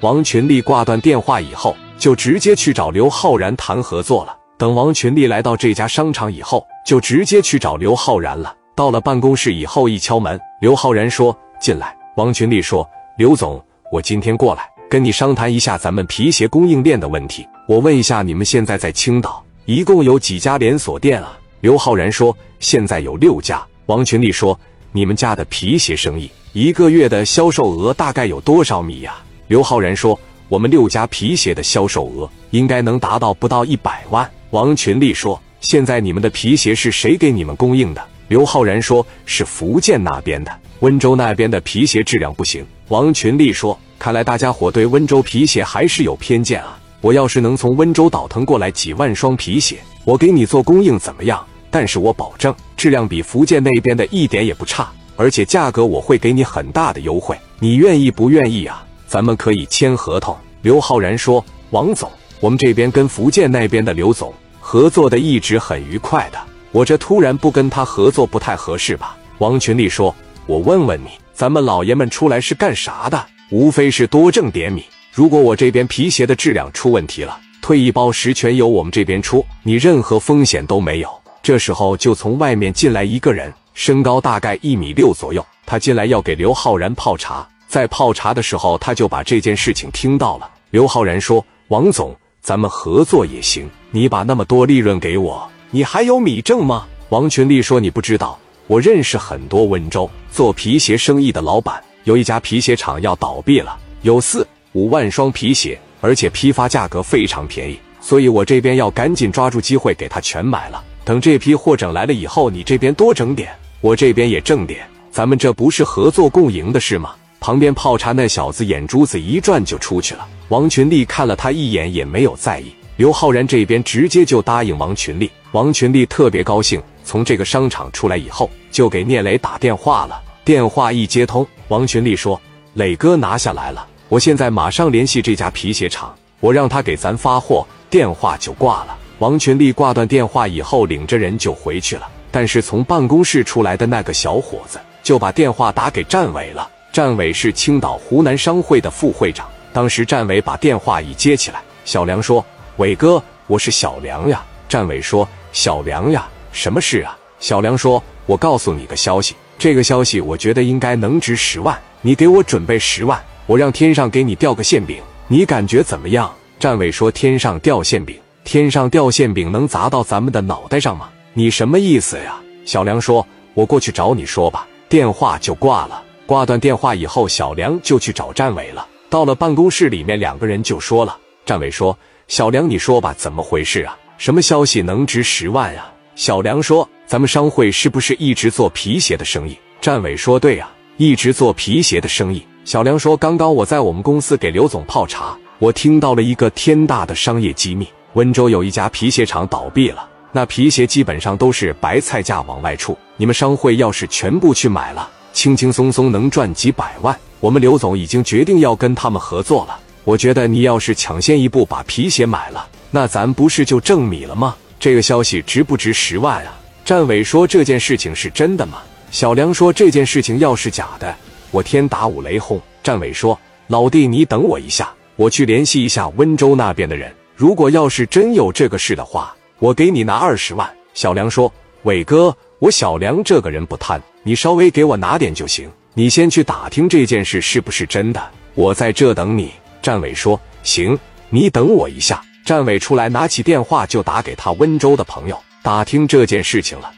王群力挂断电话以后，就直接去找刘昊然谈合作了。等王群力来到这家商场以后，就直接去找刘昊然了。到了办公室以后，一敲门，刘昊然说：“进来。”王群力说：“刘总，我今天过来跟你商谈一下咱们皮鞋供应链的问题。我问一下，你们现在在青岛一共有几家连锁店啊？”刘昊然说：“现在有六家。”王群力说：“你们家的皮鞋生意一个月的销售额大概有多少米呀？”刘昊然说：“我们六家皮鞋的销售额应该能达到不到一百万。”王群力说：“现在你们的皮鞋是谁给你们供应的？”刘昊然说：“是福建那边的，温州那边的皮鞋质量不行。”王群力说：“看来大家伙对温州皮鞋还是有偏见啊！我要是能从温州倒腾过来几万双皮鞋，我给你做供应怎么样？但是我保证质量比福建那边的一点也不差，而且价格我会给你很大的优惠。你愿意不愿意啊？咱们可以签合同。”刘昊然说：“王总，我们这边跟福建那边的刘总。”合作的一直很愉快的，我这突然不跟他合作不太合适吧？王群力说：“我问问你，咱们老爷们出来是干啥的？无非是多挣点米。如果我这边皮鞋的质量出问题了，退一包十全由我们这边出，你任何风险都没有。这时候就从外面进来一个人，身高大概一米六左右，他进来要给刘昊然泡茶，在泡茶的时候他就把这件事情听到了。刘昊然说：‘王总。’咱们合作也行，你把那么多利润给我，你还有米挣吗？王群力说：“你不知道，我认识很多温州做皮鞋生意的老板，有一家皮鞋厂要倒闭了，有四五万双皮鞋，而且批发价格非常便宜，所以我这边要赶紧抓住机会给他全买了。等这批货整来了以后，你这边多整点，我这边也挣点，咱们这不是合作共赢的事吗？”旁边泡茶那小子眼珠子一转就出去了。王群力看了他一眼，也没有在意。刘昊然这边直接就答应王群力。王群力特别高兴，从这个商场出来以后，就给聂磊打电话了。电话一接通，王群力说：“磊哥拿下来了，我现在马上联系这家皮鞋厂，我让他给咱发货。”电话就挂了。王群力挂断电话以后，领着人就回去了。但是从办公室出来的那个小伙子就把电话打给战伟了。战伟是青岛湖南商会的副会长。当时战伟把电话一接起来，小梁说：“伟哥，我是小梁呀。”战伟说：“小梁呀，什么事啊？”小梁说：“我告诉你个消息，这个消息我觉得应该能值十万，你给我准备十万，我让天上给你掉个馅饼，你感觉怎么样？”战伟说：“天上掉馅饼，天上掉馅饼能砸到咱们的脑袋上吗？你什么意思呀？”小梁说：“我过去找你说吧。”电话就挂了。挂断电话以后，小梁就去找战伟了。到了办公室里面，两个人就说了。战伟说：“小梁，你说吧，怎么回事啊？什么消息能值十万呀？”小梁说：“咱们商会是不是一直做皮鞋的生意？”战伟说：“对呀，一直做皮鞋的生意。”小梁说：“刚刚我在我们公司给刘总泡茶，我听到了一个天大的商业机密：温州有一家皮鞋厂倒闭了，那皮鞋基本上都是白菜价往外出。你们商会要是全部去买了。”轻轻松松能赚几百万，我们刘总已经决定要跟他们合作了。我觉得你要是抢先一步把皮鞋买了，那咱不是就挣米了吗？这个消息值不值十万啊？战伟说这件事情是真的吗？小梁说这件事情要是假的，我天打五雷轰。战伟说老弟你等我一下，我去联系一下温州那边的人，如果要是真有这个事的话，我给你拿二十万。小梁说伟哥，我小梁这个人不贪。你稍微给我拿点就行。你先去打听这件事是不是真的，我在这等你。战伟说：“行，你等我一下。”战伟出来拿起电话就打给他温州的朋友，打听这件事情了。